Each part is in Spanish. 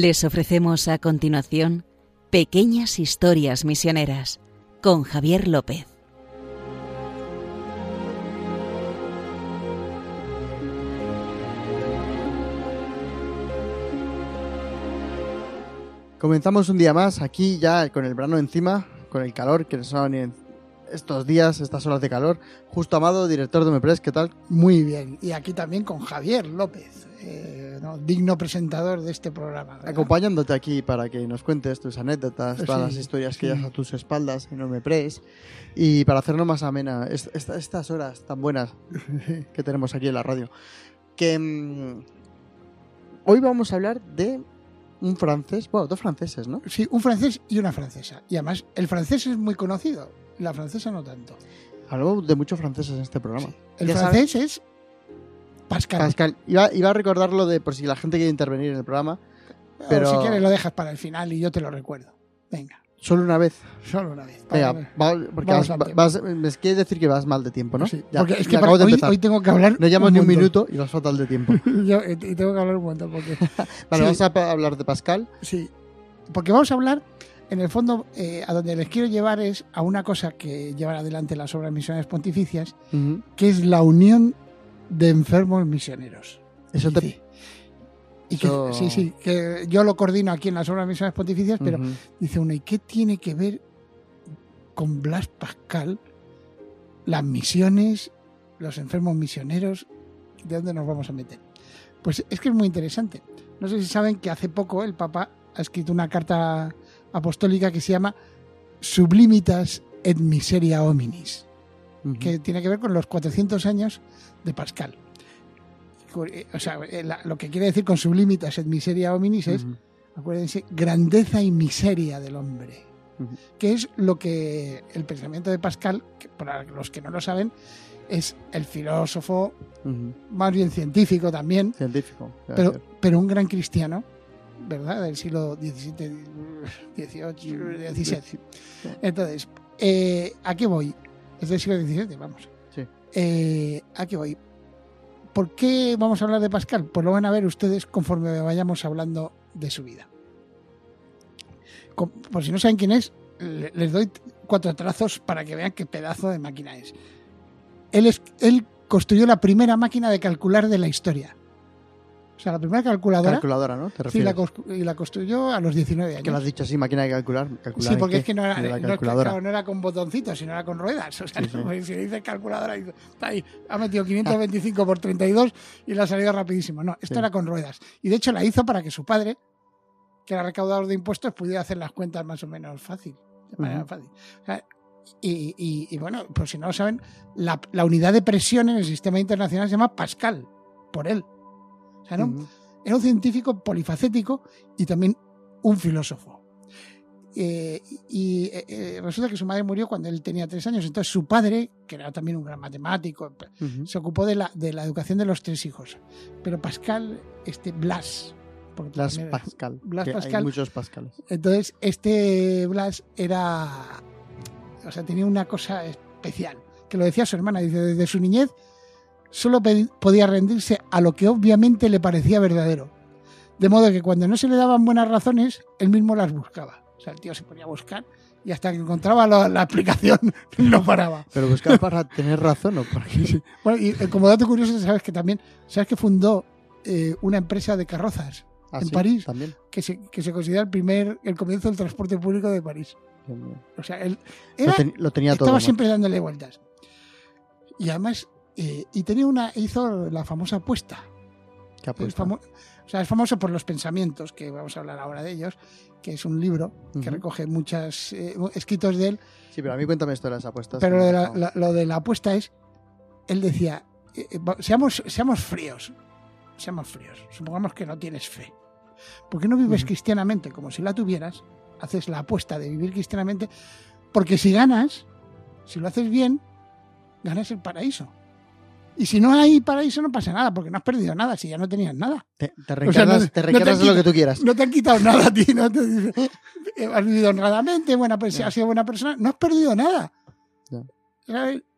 Les ofrecemos a continuación Pequeñas Historias Misioneras con Javier López. Comenzamos un día más aquí ya con el verano encima, con el calor que nos ha venido estos días, estas horas de calor. Justo Amado, director de Mepres, ¿qué tal? Muy bien. Y aquí también con Javier López, eh, ¿no? digno presentador de este programa. ¿verdad? Acompañándote aquí para que nos cuentes tus anécdotas, todas Sí, las historias que llevas a tus espaldas en Mepres y para hacernos más amena est- est- estas horas tan buenas que tenemos aquí en la radio. Que mm, hoy vamos a hablar de un francés, bueno, dos franceses, ¿no? Sí, un francés y una francesa. Y además, el francés es muy conocido, la francesa no tanto. Hablamos de muchos franceses en este programa. El francés es Pascal. Pascal, iba, iba a recordarlo de por si la gente quiere intervenir en el programa, Pero si quieres lo dejas para el final y yo te lo recuerdo. Venga, solo una vez. solo una vez. Venga, va- porque vas, me quieres decir que vas mal de tiempo, ¿no? Sí, Ya, porque es ya que para- acabamos de hoy, tengo que hablar. No llevamos ni un minuto y vas fatal de tiempo. Yo- y tengo que hablar un montón porque Vale, Sí. vamos a hablar de Pascal. Sí, porque vamos a hablar, en el fondo, eh, a donde les quiero llevar es a una cosa que llevan adelante las obras misioneras pontificias, que es la unión de enfermos misioneros. Eso te... Y que, sí, sí, que yo lo coordino aquí en las obras misioneras pontificias, pero dice uno, ¿y qué tiene que ver con Blas Pascal las misiones, los enfermos misioneros? ¿De dónde nos vamos a meter? Pues es que es muy interesante. No sé si saben que hace poco el Papa ha escrito una carta apostólica que se llama Sublimitas et miseria hominis, que tiene que ver con los 400 años de Pascal. O sea, eh, lo que quiere decir con sublimitas et miseria hominis es acuérdense, grandeza y miseria del hombre, que es lo que el pensamiento de Pascal, que para los que no lo saben, es el filósofo, más bien científico también, Científico. pero, pero un gran cristiano, ¿verdad? Del siglo XVII, XVIII, XVII. Entonces, eh, ¿a qué voy? Es del siglo XVII, vamos. Sí. Eh, ¿A qué voy? ¿Por qué vamos a hablar de Pascal? Pues lo van a ver ustedes conforme vayamos hablando de su vida. Por si no saben quién es, le- les doy cuatro trazos para que vean qué pedazo de máquina es. Él, es, él construyó la primera máquina de calcular de la historia. O sea, la primera calculadora. Calculadora, ¿no? La, y la construyó a los 19 años. que lo has dicho así, máquina de calcular. calcular Sí, porque ¿en es que no era, la no, calculadora. no era con botoncitos, sino era con ruedas. O sea, Sí, sí. no, si le dices calculadora, está ahí, ha metido 525 por 32 y le ha salido rapidísimo. No, esto era con ruedas. Y de hecho la hizo para que su padre, que era recaudador de impuestos, pudiera hacer las cuentas más o menos fácil. De manera fácil. O sea, y, y- y bueno, por si no lo saben, la, la unidad de presión en el sistema internacional se llama Pascal, por él. Sea, ¿no? Ujú. Era un científico polifacético y también un filósofo. Eh, y eh, eh, resulta que su madre murió cuando él tenía tres años. Entonces su padre, que era también un gran matemático, Ujú. se ocupó de la, de la educación de los tres hijos. Pero Pascal, este Blas, porque Blas también- Pascal. Blas Pascal. Hay muchos Pascales. entonces este Blas era, o sea, tenía una cosa especial, que lo decía su hermana, dice, desde su niñez solo podía rendirse a lo que obviamente le parecía verdadero. De modo que cuando no se le daban buenas razones, él mismo las buscaba. O sea, el tío se ponía a buscar y hasta que encontraba la, la explicación no paraba. Pero buscar para tener razón o para qué? Bueno, y eh, como dato curioso, sabes que también, sabes que fundó eh, una empresa de carrozas Ah, En sí, París. También. que se, que se considera el primer, el comienzo del transporte público de París. O sea, él Lo, era, ten- lo tenía todo. estaba siempre dándole vueltas. Y además, eh, y tenía una, hizo la famosa apuesta. ¿Qué apuesta? famo- o sea, es famoso por los pensamientos, que vamos a hablar ahora de ellos, que es un libro que recoge muchos escritos de él. Sí, pero a mí cuéntame esto de las apuestas. Pero lo de la, dejaba. la- lo de la apuesta es, él decía, eh, eh, seamos, seamos fríos, seamos fríos. Supongamos que no tienes fe. ¿Por qué no vives cristianamente como si la tuvieras? Haces la apuesta de vivir cristianamente, porque si ganas, si lo haces bien, ganas el paraíso. Y si no hay paraíso no pasa nada, porque no has perdido nada, si ya no tenías nada. Te, te O sea, reencarnas, no- te no reencarnas te en lo que tú quieras. No te han quitado nada a ti, no te has vivido honradamente, buena, Ya. has sido buena persona, no has perdido nada.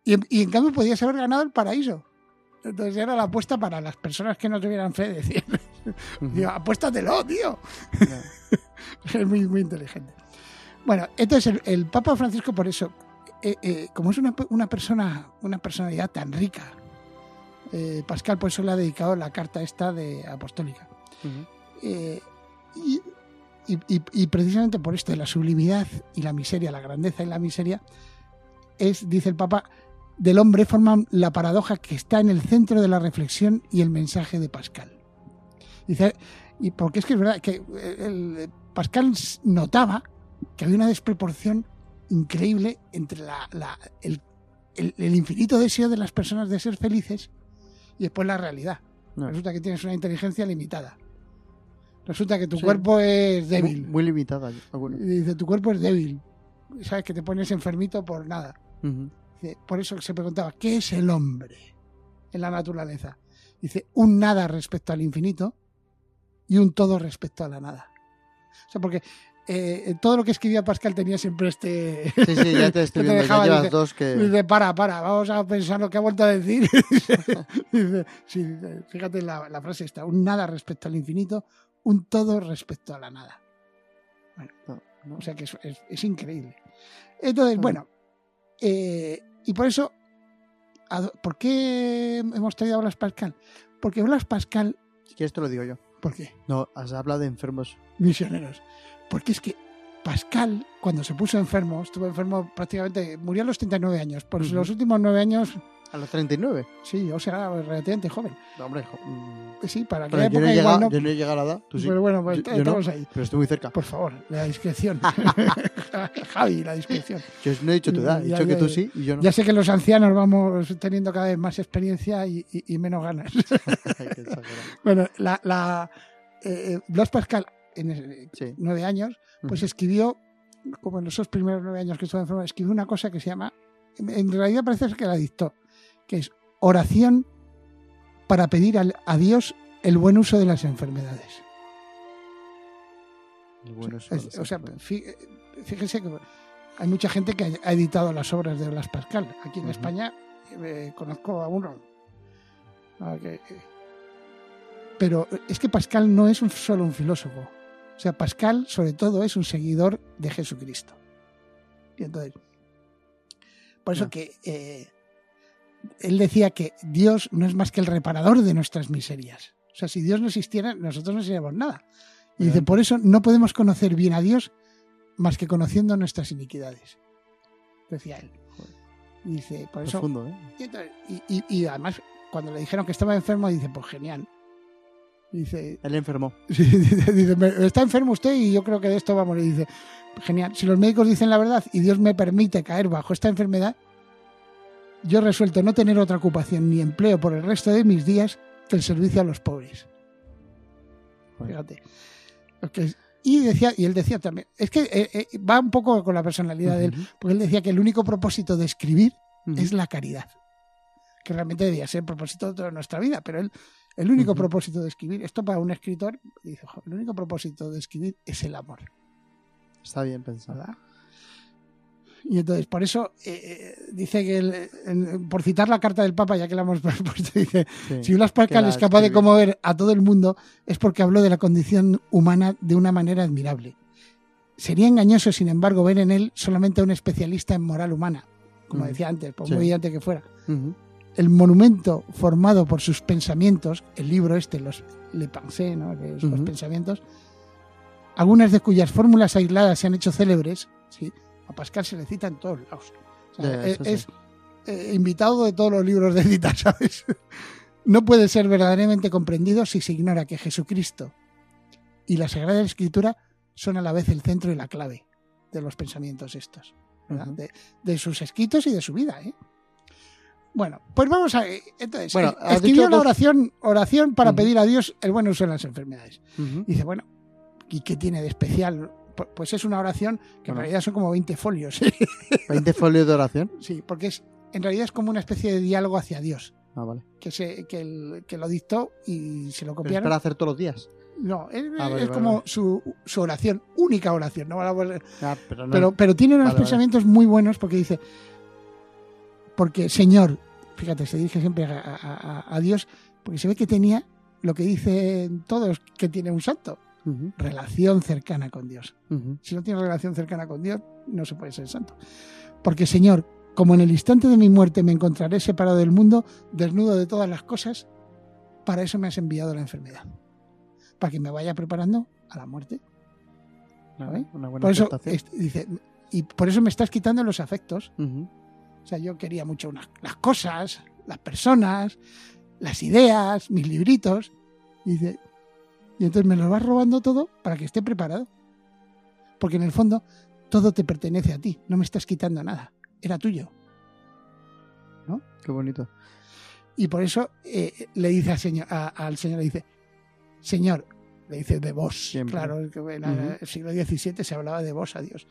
Y, en- y en cambio podías haber ganado el paraíso. Entonces era la apuesta para las personas que no tuvieran fe, decir, Ujú. Digo, apuéstatelo, tío. Es muy, muy inteligente. Bueno, entonces el, el Papa Francisco, por eso, eh, eh, como es una, una persona, una personalidad tan rica, eh, Pascal por eso le ha dedicado la carta esta de apostólica. Eh, y, y- precisamente por esto de la sublimidad y la miseria, la grandeza y la miseria, es, dice el Papa, del hombre forman la paradoja que está en el centro de la reflexión y el mensaje de Pascal. Dice, y porque es que es verdad que eh, el- Pascal notaba que había una desproporción increíble entre la- la- el, el- el infinito deseo de las personas de ser felices y después la realidad. No. Resulta que tienes una inteligencia limitada. Resulta que tu Sí. cuerpo es débil. muy limitada. alguna. Y dice, tu cuerpo es débil. Sabes que te pones enfermito por nada. Dice, por eso se preguntaba, ¿qué es el hombre en la naturaleza? Dice, un nada respecto al infinito y un todo respecto a la nada. O sea, porque eh, todo lo que escribía Pascal tenía siempre este... Sí, sí, ya te estoy viendo. Ya dejaba, llevas dice- dos que. Dice, para, para, vamos a pensar lo que ha vuelto a decir. Dice, sí, fíjate la, la frase esta, un nada respecto al infinito, un todo respecto a la nada. No, no. O sea que es, es- es increíble. Entonces, Ah. bueno, eh, y por eso, ¿a- ¿por qué hemos traído a Blas Pascal? Porque Blas Pascal, Si quieres te lo digo yo. ¿por qué? No, has hablado de enfermos. Misioneros. Porque es que Pascal, cuando se puso enfermo, estuvo enfermo prácticamente, murió a los 39 años. Por Ujú. los últimos nueve años, A los 39. sí, o sea, relativamente joven. No, hombre, jo- mm. Sí, para aquella yo, no no. yo no he llegado a la edad. Tú sí. Pero bueno, pues Yo- yo no. estamos ahí. Pero estoy muy cerca. Por favor, la discreción. Javi, la discreción. Yo no he dicho tu edad. He dicho que tú sí y yo no. Ya sé que los ancianos vamos teniendo cada vez más experiencia y, y- y menos ganas. Bueno, la, la eh, eh, Blas Pascal, en Sí. nueve años, pues escribió, como en esos primeros nueve años que estuvo enfermo, escribió una cosa que se llama, en realidad parece ser que la dictó, que es oración para pedir al- a Dios el buen uso de las enfermedades. Y bueno, eso Es- lo o sea, sé. fí- fíjese que hay mucha gente que ha editado las obras de Blas Pascal. Aquí en. España eh, conozco a uno. Ah, Pero es que Pascal no es un- solo un filósofo. O sea, Pascal, sobre todo, es un seguidor de Jesucristo. Y entonces, por eso que eh, él decía que Dios no es más que el reparador de nuestras miserias. O sea, si Dios no existiera, nosotros no seríamos nada. Y dice, por eso no podemos conocer bien a Dios más que conociendo nuestras iniquidades. Decía él. Y dice, por eso. ¿eh? Y, entonces- y- y- y además, cuando le dijeron que estaba enfermo, dice, pues genial. Dice, Él enfermó. Sí, dice, dice, "Me- está enfermo usted y yo creo que de esto va a morir. Dice, genial, si los médicos dicen la verdad y Dios me permite caer bajo esta enfermedad, yo he resuelto no tener otra ocupación ni empleo por el resto de mis días que el servicio a los pobres. Fíjate. Y decía, y él decía también, es que eh, eh, va un poco con la personalidad de él, porque él decía que el único propósito de escribir es la caridad. Que realmente debía ser el propósito de toda nuestra vida, pero él, el único propósito de escribir, esto para un escritor, dice, "Jo, el único propósito de escribir es el amor, Está bien pensado. ¿verdad? Y entonces, por eso, eh, eh, dice que, el- por citar la carta del Papa, ya que la hemos puesto, dice, Sí. si Blas Pascal es capaz de conmover a todo el mundo, es porque habló de la condición humana de una manera admirable. Sería engañoso, sin embargo, ver en él solamente a un especialista en moral humana, como decía antes, por Sí. muy brillante que fuera. El monumento formado por sus pensamientos, el libro este, los Le Pensées, ¿no? Los pensamientos, algunas de cuyas fórmulas aisladas se han hecho célebres, ¿sí? a Pascal se le cita en todos lados. O sea, Ya, es eso sí. es, eh, invitado de todos los libros de cita, ¿sabes? No puede ser verdaderamente comprendido si se ignora que Jesucristo y la Sagrada Escritura son a la vez el centro y la clave de los pensamientos estos, de, de sus escritos y de su vida. ¿eh? Bueno, pues vamos a. Entonces, Bueno, escribió la oración, oración para pedir a Dios el buen uso de las enfermedades. Dice, bueno, ¿y qué tiene de especial? Pu- Pues es una oración que en realidad son como 20 folios. ¿eh? 20 folios de oración. Sí, porque es en realidad es como una especie de diálogo hacia Dios. Ah, vale. Que, se, que, el- que lo dictó y se lo Pero es copiaron. para hacer todos los días. No, es, Ah, vale, es vale, como. Su, su oración, única oración. No, Ah, pero no. pero, pero tiene unos pensamientos muy buenos porque dice, porque Señor, fíjate, se dirige siempre a, a- a- a Dios, porque se ve que tenía lo que dicen todos que tiene un santo, relación cercana con Dios. Si no tienes relación cercana con Dios, no se puede ser santo. Porque, Señor, como en el instante de mi muerte me encontraré separado del mundo, desnudo de todas las cosas, para eso me has enviado la enfermedad. Para que me vaya preparando a la muerte. ¿sabes? Una buena Por eso, dice, y por eso me estás quitando los afectos. O sea, yo quería mucho unas, las cosas, las personas, las ideas, mis libritos. Y, dice, y entonces me lo vas robando todo para que esté preparado. Porque en el fondo todo te pertenece a ti, no me estás quitando nada, era tuyo. Qué bonito. Y por eso eh, le dice al señor, a- al señor, le dice, Señor, le dice de vos. Siempre. Claro, en el siglo XVII se hablaba de vos a Dios.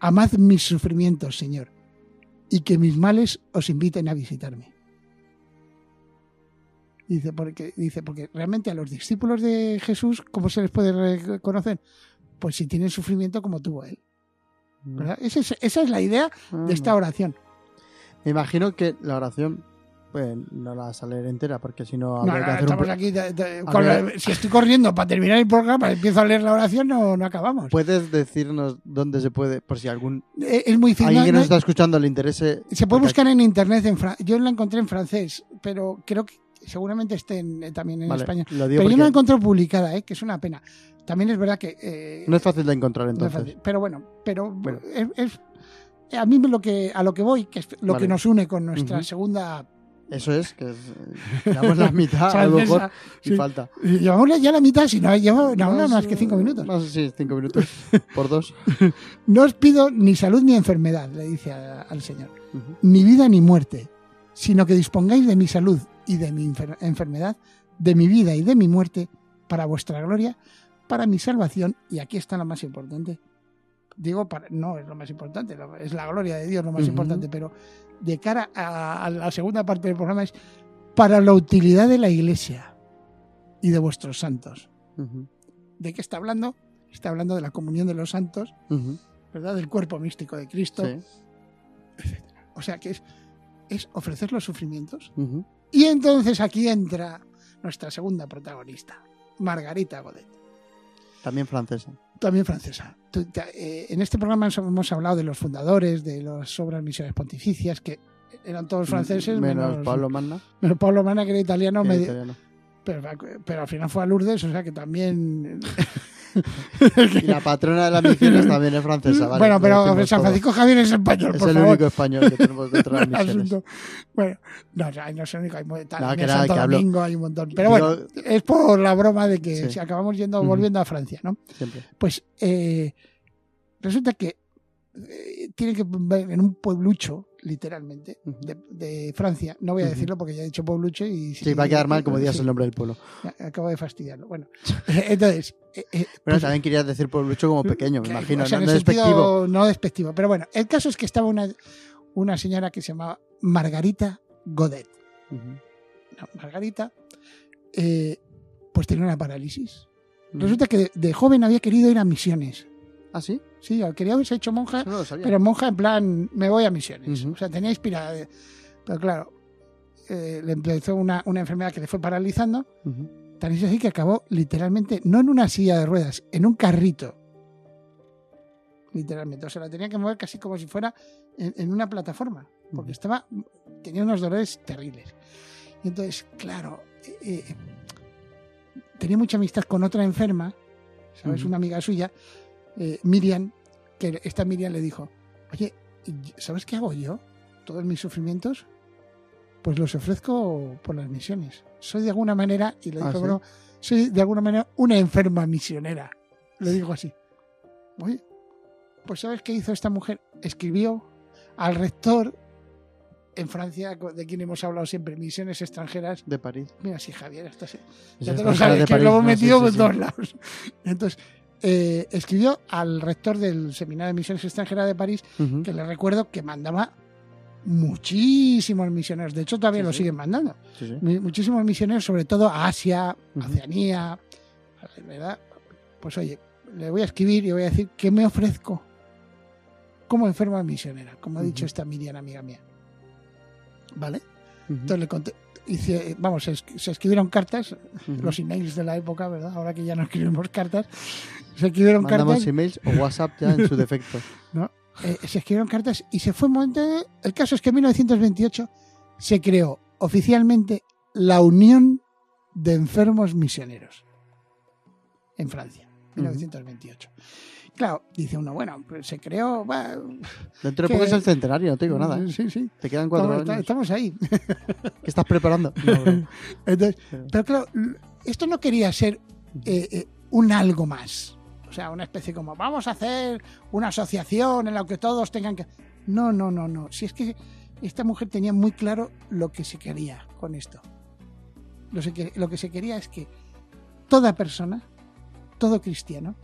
Amad mis sufrimientos, Señor, y que mis males os inviten a visitarme. Dice porque, dice, porque realmente a los discípulos de Jesús, ¿cómo se les puede reconocer? Pues si tienen sufrimiento como tuvo él. ¿verdad? Esa, es, esa es la idea Ah, de esta oración. Me imagino que la oración, pues no la vas a leer entera, porque si no No, que hacer un estamos aquí la- si estoy corriendo para terminar el programa, empiezo a leer la oración, no, no acabamos. ¿Puedes decirnos dónde se puede, por si algún Eh, es muy alguien que nos está escuchando le interese? se puede buscar en internet. En fran- yo la encontré en francés, pero creo que seguramente esté en- eh, también en Vale, digo Pero yo no la encontré publicada, eh, que es una pena. También es verdad que. eh, no es fácil de encontrar entonces. Pero bueno, pero Bueno. es, es- a mí me lo que a lo que voy, que es lo Vale. que nos une con nuestra segunda. Eso es, que es, eh, damos la mitad a lo mejor y falta. Llevamos ya la mitad, si no, llevo, no, Más, que cinco minutos. Más, sí, cinco minutos por dos. No os pido ni salud ni enfermedad, le dice a- al Señor, ni vida ni muerte, sino que dispongáis de mi salud y de mi enfer- enfermedad, de mi vida y de mi muerte, para vuestra gloria, para mi salvación, y aquí está lo más importante. Digo, para, no es lo más importante, es la gloria de Dios lo más importante, pero de cara a, a la segunda parte del programa es para la utilidad de la Iglesia y de vuestros santos. ¿De qué está hablando? Está hablando de la comunión de los santos. ¿verdad? Del cuerpo místico de Cristo. Sí. O sea que es, es ofrecer los sufrimientos. Y entonces aquí entra nuestra segunda protagonista, Margarita Godet, También francesa. También francesa. Eh, en este programa hemos- hablado de los fundadores, de las obras misiones pontificias, que eran todos franceses, Menos, menos, Pablo Manna. menos Pablo Mana, que era italiano, que era italiano. pero, pero al final fue a Lourdes, o sea que también... Y la patrona de las misiones también es francesa. Vale, bueno, pero San todo. Francisco Javier es español, es por el favor. único español que tenemos dentro de las misiones. Bueno, no, no es el único, hay, No, que Santo que Domingo hay un montón. Pero bueno, es por la broma de que Sí. si acabamos yendo, volviendo a Francia, ¿no? Siempre. Pues eh, resulta que eh, tiene que ver en un pueblucho, literalmente, de, de Francia. No voy a decirlo porque ya he dicho pueblucho y... Sí, va a quedar mal como digas sí, el nombre del pueblo. Acabo de fastidiarlo. Bueno, entonces... eh, eh, Pero pues- también querías decir pueblucho como pequeño, me imagino. o sea, no, despectivo. no despectivo. Pero bueno, el caso es que estaba una, una señora que se llamaba Margarita Godet. No, Margarita, eh, pues tenía una parálisis. Ujú. Resulta que de, de joven había querido ir a misiones. ¿Ah, sí? Sí, quería haberse hecho monja, no pero monja en plan, me voy a misiones. O sea, tenía inspirada. Pero claro, eh, le empezó una, una enfermedad que le fue paralizando. Ujú. Tan es así que acabó literalmente, no en una silla de ruedas, en un carrito. Literalmente. O sea, la tenía que mover casi como si fuera en, en una plataforma. Porque estaba. tenía unos dolores terribles. Y entonces, claro, eh, eh, tenía mucha amistad con otra enferma, ¿sabes? Una amiga suya, eh, Miriam, que esta Miriam le dijo: Oye, ¿sabes qué hago yo? Todos mis sufrimientos, pues los ofrezco por las misiones. Soy de alguna manera, y lo Ah, dijo, ¿sí? bueno, soy de alguna manera una enferma misionera. Lo digo así. Oye, pues ¿sabes qué hizo esta mujer? Escribió al rector en Francia, de quien hemos hablado siempre, misiones extranjeras. De París. Mira, sí, Javier, esto sí. Es Ya te lo sabes, que lo hemos sí, metido por todos lados. Entonces, eh, escribió al rector del Seminario de Misiones Extranjeras de París, que le recuerdo que mandaba muchísimos misioneros. De hecho, todavía Sí, lo sí. siguen mandando. Sí, Muchísimos misioneros, sobre todo a Asia, Ujú. Oceanía. ¿Verdad? Pues oye, le voy a escribir y voy a decir que me ofrezco como enferma misionera, como ha dicho esta Miriam, amiga mía. ¿Vale? Entonces le conté, hice- vamos, se, es- se escribieron cartas, los emails de la época, ¿verdad? Ahora que ya no escribimos cartas, se escribieron Mandamos cartas, emails o WhatsApp ya en su defecto. eh, se escribieron cartas y se fue un momento. de- El caso es que en 1928 se creó oficialmente la Unión de Enfermos Misioneros en Francia, 1928. Claro, dice uno, bueno, pues se creó. Dentro de poco es el centenario, no te digo nada. ¿eh? Sí, sí. Te quedan cuatro Estamos, años. estamos ahí. ¿Qué estás preparando? No. Entonces, Pero- pero claro, esto no quería ser eh, eh, un algo más. O sea, una especie como, vamos a hacer una asociación en la que todos tengan que... No, no, no, no. Si es que esta mujer tenía muy claro lo que se quería con esto. Lo, que- lo que se quería es que toda persona, todo cristiano,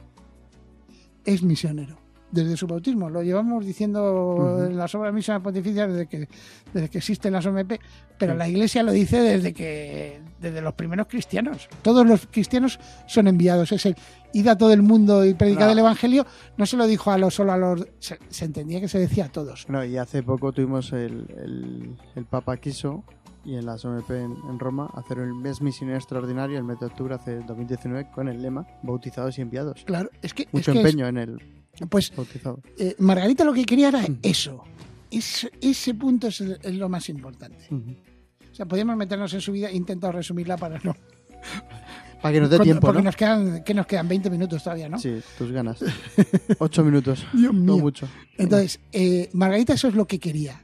es misionero. Desde su bautismo. Lo llevamos diciendo Ujú. en las obras misiones pontificias desde que, desde que existen las OMP, pero la Iglesia lo dice desde que desde los primeros cristianos. Todos los cristianos son enviados. Es el id a todo el mundo y predicar No. el Evangelio. No se lo dijo a los solo a los. Se, se entendía que se decía a todos. Bueno, y hace poco tuvimos el, el, el Papa quiso y en la OMP en, en Roma hacer el mes misionero extraordinario el mes de octubre hace 2019 con el lema bautizados y enviados. Claro, es que. Mucho es que empeño en el es- pues bautizado. eh, Margarita lo que quería era eso. Ese, ese punto es, lo más importante. O sea, podíamos meternos en su vida. He intentado resumirla para no. Para que nos dé Con- tiempo, porque ¿no? nos quedan, que nos quedan 20 minutos todavía, ¿no? Sí, tus ganas. Ocho minutos. Dios No mucho. Entonces, eh, Margarita eso es lo que quería.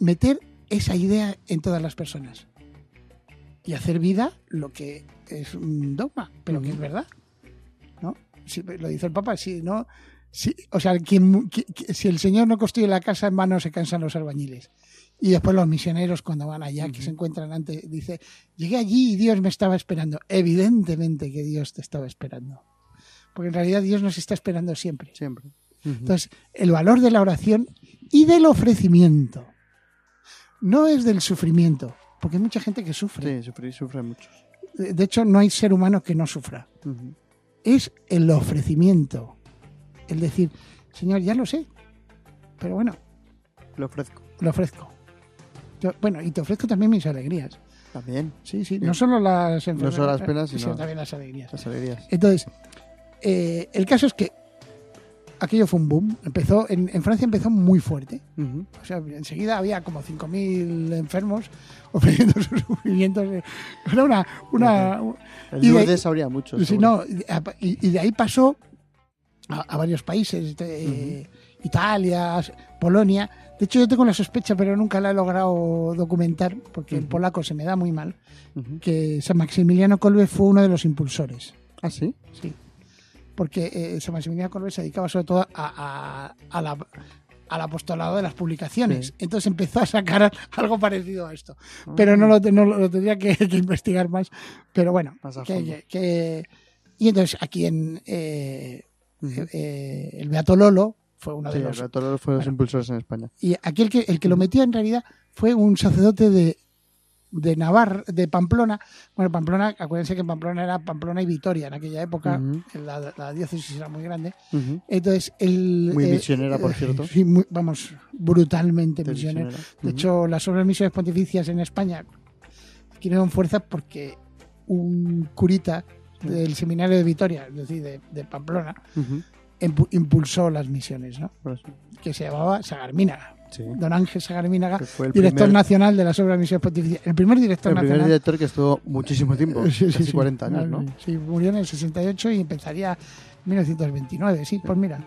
Meter esa idea en todas las personas. Y hacer vida lo que es un dogma, pero que es verdad. ¿No? Si, lo dice el Papa, si no... Si, o sea, quien, si el Señor no construye la casa en vano, se cansan los albañiles. Y después los misioneros cuando van allá, que se encuentran antes, dice, llegué allí y Dios me estaba esperando. Evidentemente que Dios te estaba esperando. Porque en realidad Dios nos está esperando siempre. Siempre. Entonces, el valor de la oración y del ofrecimiento. No es del sufrimiento, porque hay mucha gente que sufre. Sí, sufre, sufre mucho. De hecho, no hay ser humano que no sufra. Es el ofrecimiento. El decir, Señor, ya lo sé, pero bueno, Lo ofrezco. lo ofrezco. Yo- bueno, y te ofrezco también mis alegrías. También. Sí, sí, no solo las enfermedades, solo las penas, sino- también las alegrías. Las alegrías. Entonces, eh, el caso es que aquello fue un boom. Empezó, en, en Francia empezó muy fuerte. O sea, enseguida había como 5.000 enfermos ofreciendo sus sufrimientos. Era una... una El Y de- habría mucho. sí, no, y, y de ahí pasó a, a varios países, de- Italia, Polonia. De hecho, yo tengo la sospecha, pero nunca la he logrado documentar, porque el polaco se me da muy mal, que San Maximiliano Kolbe fue uno de los impulsores. ¿Ah, sí? Sí. Porque eh, San Maximiliano Kolbe se dedicaba sobre todo a, a- a la, al apostolado de las publicaciones. Sí. Entonces empezó a sacar algo parecido a esto. Pero no lo, no lo- lo tendría que, que investigar más. Pero bueno, que- y entonces aquí en eh, eh, el Beato Lolo fue uno Sí, de el los... Beato fue los bueno. impulsores en España. Y aquí el que, el que lo metió en realidad fue un sacerdote de, de Navarra, de Pamplona. Bueno, Pamplona, acuérdense que Pamplona era Pamplona y Vitoria en aquella época. La, la diócesis era muy grande. Entonces, el. Muy eh, misionera, por eh, cierto. Sí, muy- vamos, brutalmente misionera. misionera. De hecho, las obras misiones pontificias en España adquirieron fuerza porque un curita del seminario de Vitoria, es decir, de, de Pamplona, impulsó las misiones, ¿no? Que se llamaba Sagarmínaga. Sí. Don Ángel el director primer, nacional de las obras misiones pontificias. El primer director el primer nacional. director que estuvo muchísimo tiempo, Sí, casi sí. 40 años, ¿no? Sí, murió en el 68 y empezaría en 1929, sí, pues mira,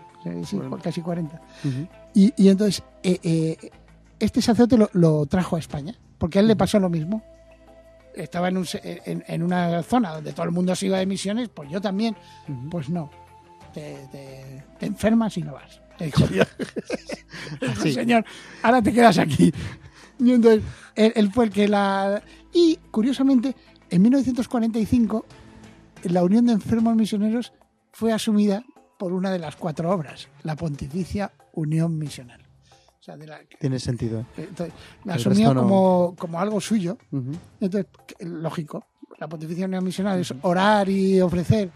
sí, casi 40. Ujú. Y, y entonces, eh, eh, este sacerdote lo, lo trajo a España, porque a él le pasó lo mismo. Estaba en, un en, en una zona donde todo el mundo se iba de misiones, pues yo también. Pues no, te, te- te enfermas y no vas. Le dijo Dios. Dijo, Sí. Señor, ahora te quedas aquí. Y entonces, él, él fue el que la... Y, curiosamente, en 1945, la Unión de Enfermos Misioneros fue asumida por una de las cuatro obras, la Pontificia Unión Misional. O sea, de la, Tiene sentido. entonces, la El asumió no. como, como algo suyo. Entonces, lógico, la Pontificia Unión Misional es orar y ofrecer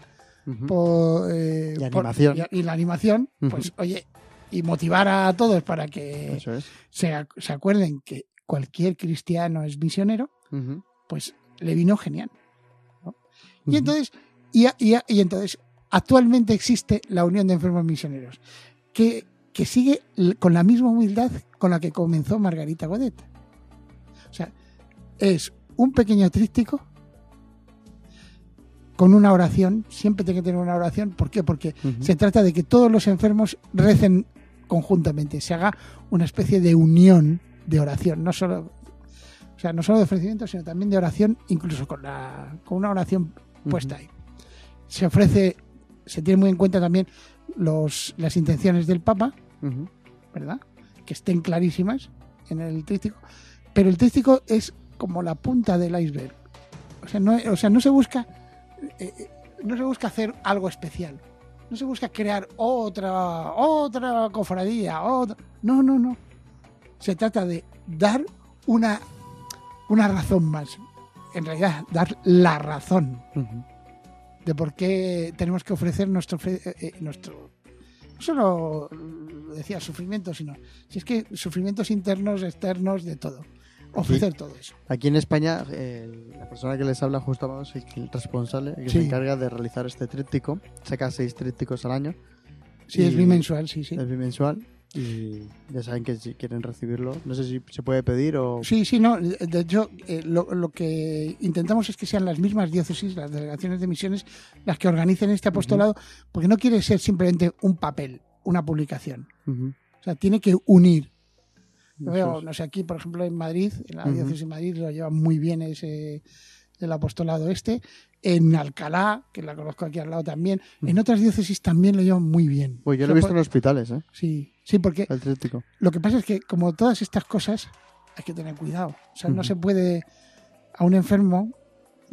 Ujú. por, eh, Y por- animación. y, y la animación, pues oye, y motivar a todos para que es. se, se acuerden que cualquier cristiano es misionero, pues le vino genial. ¿no? Y entonces, y, y y entonces, actualmente existe la Unión de Enfermos Misioneros, que, que sigue con la misma humildad con la que comenzó Margarita Godet. O sea, es un pequeño tríptico con una oración, siempre tiene que tener una oración, ¿por qué? Porque se trata de que todos los enfermos recen conjuntamente, se haga una especie de unión de oración, no solo, o sea, no solo de ofrecimiento, sino también de oración, incluso con, la, con una oración puesta ahí. Se ofrece, se tiene muy en cuenta también los, las intenciones del Papa. ¿verdad? Que estén clarísimas en el tríptico, pero el tríptico es como la punta del iceberg. O sea, no, o sea, no se busca eh, eh, no se busca hacer algo especial. No se busca crear otra otra cofradía, otra- no, no, no. Se trata de dar una una razón más. En realidad, dar la razón de por qué tenemos que ofrecer nuestro, eh, eh, nuestro no solo decía sufrimiento, sino si es que sufrimientos internos, externos, de todo. Ofrecer todo eso. Aquí en España, eh, la persona que les habla justo es el, responsable, el que Sí. se encarga de realizar este tríptico. Saca seis trípticos al año, Sí, es bimensual, sí, sí. es bimensual. Y ya saben que si quieren recibirlo, no sé si se puede pedir o... Sí, sí, no. De hecho, eh, lo, lo que intentamos es que sean las mismas diócesis, las delegaciones de misiones, las que organicen este apostolado, porque no quiere ser simplemente un papel, una publicación. O sea, tiene que unir. Yo veo, no sé, aquí, por ejemplo, en Madrid, en la diócesis de Madrid, lo lleva muy bien ese el apostolado este. En Alcalá, que la conozco aquí al lado también. En otras diócesis también lo llevan muy bien. Pues yo O lo he visto por- en hospitales, ¿eh? Sí, sí, porque lo que pasa es que, como todas estas cosas, hay que tener cuidado. O sea, no se puede a un enfermo,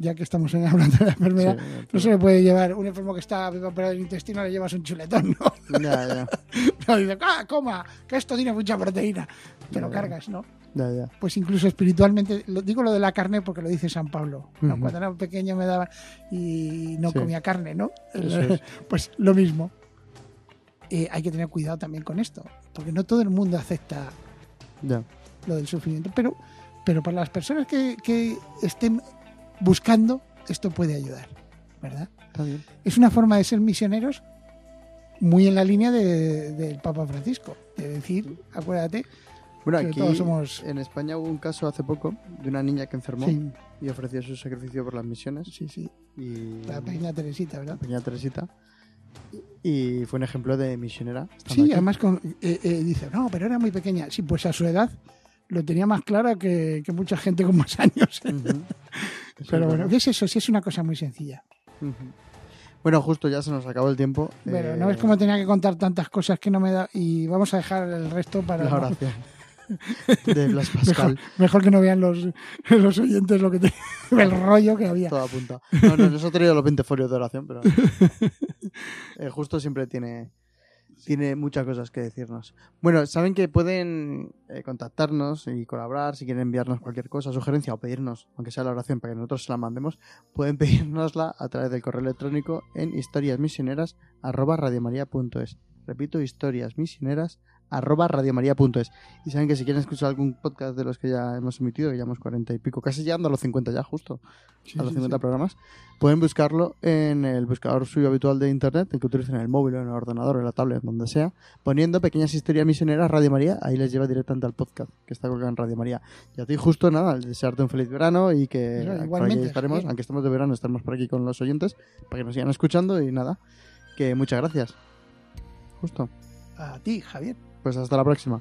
ya que estamos hablando de la enfermedad, Sí, no se le puede llevar un enfermo que está operado del intestino, le llevas un chuletón, ¿no? Ya, ya, No, dice, ah, coma, que esto tiene mucha proteína. Te lo cargas, ¿no? ya, ya. Pues incluso espiritualmente, lo, digo lo de la carne porque lo dice San Pablo. Cuando era pequeño me daba y no Sí. comía carne, ¿no? Eso es. Pues lo mismo. Eh, hay que tener cuidado también con esto, porque no todo el mundo acepta ya. lo del sufrimiento, pero, pero para las personas que, que estén buscando, esto puede ayudar, ¿verdad? Está bien. Es una forma de ser misioneros muy en la línea de- del Papa Francisco, de decir, acuérdate, Bueno, aquí somos... en España hubo un caso hace poco de una niña que enfermó Sí, y ofreció su sacrificio por las misiones. sí, sí, Y la pequeña Teresita, ¿verdad? pequeña Teresita. Y fue un ejemplo de misionera. Sí, aquí. además con, eh, eh, dice, no, pero era muy pequeña. Sí, pues a su edad lo tenía más clara que, que mucha gente con más años. Pero bueno. ¿qué es eso? Sí, es una cosa muy sencilla. Bueno, justo ya se nos acabó el tiempo. Pero Eh, no es como tenía que contar tantas cosas que no me da. Y vamos a dejar el resto para. la oración de Blas Pascal. Mejor, mejor que no vean los, los oyentes lo que te- el rollo que había. Todo apunta. No, no, os he traído los 20 folios de oración, pero eh, justo siempre tiene, tiene muchas cosas que decirnos. Bueno, saben que pueden eh, contactarnos y colaborar si quieren enviarnos cualquier cosa, sugerencia o pedirnos, aunque sea la oración para que nosotros se la mandemos, pueden pedírnosla a través del correo electrónico en historiasmisioneras@radiomaria.es. Repito, historiasmisioneras arroba radiomaria.es y saben que si quieren escuchar algún podcast de los que ya hemos emitido, que ya hemos cuarenta y pico, casi llegando a los 50 ya justo, Sí, a los sí, 50 sí. programas, pueden buscarlo en el buscador suyo habitual de internet, el que utilicen en el móvil en el ordenador en la tablet, donde sea, poniendo pequeñas historias misioneras Radio María, ahí les lleva directamente al podcast que está colgado en Radio María. Y a ti justo nada, desearte un feliz verano y que por igualmente, estaremos, aunque estemos de verano, estaremos por aquí con los oyentes para que nos sigan escuchando y nada, que muchas gracias. Justo. A ti, Javier. Pues hasta la próxima.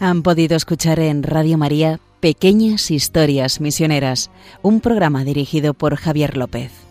Han podido escuchar en Radio María Pequeñas Historias Misioneras, un programa dirigido por Javier López.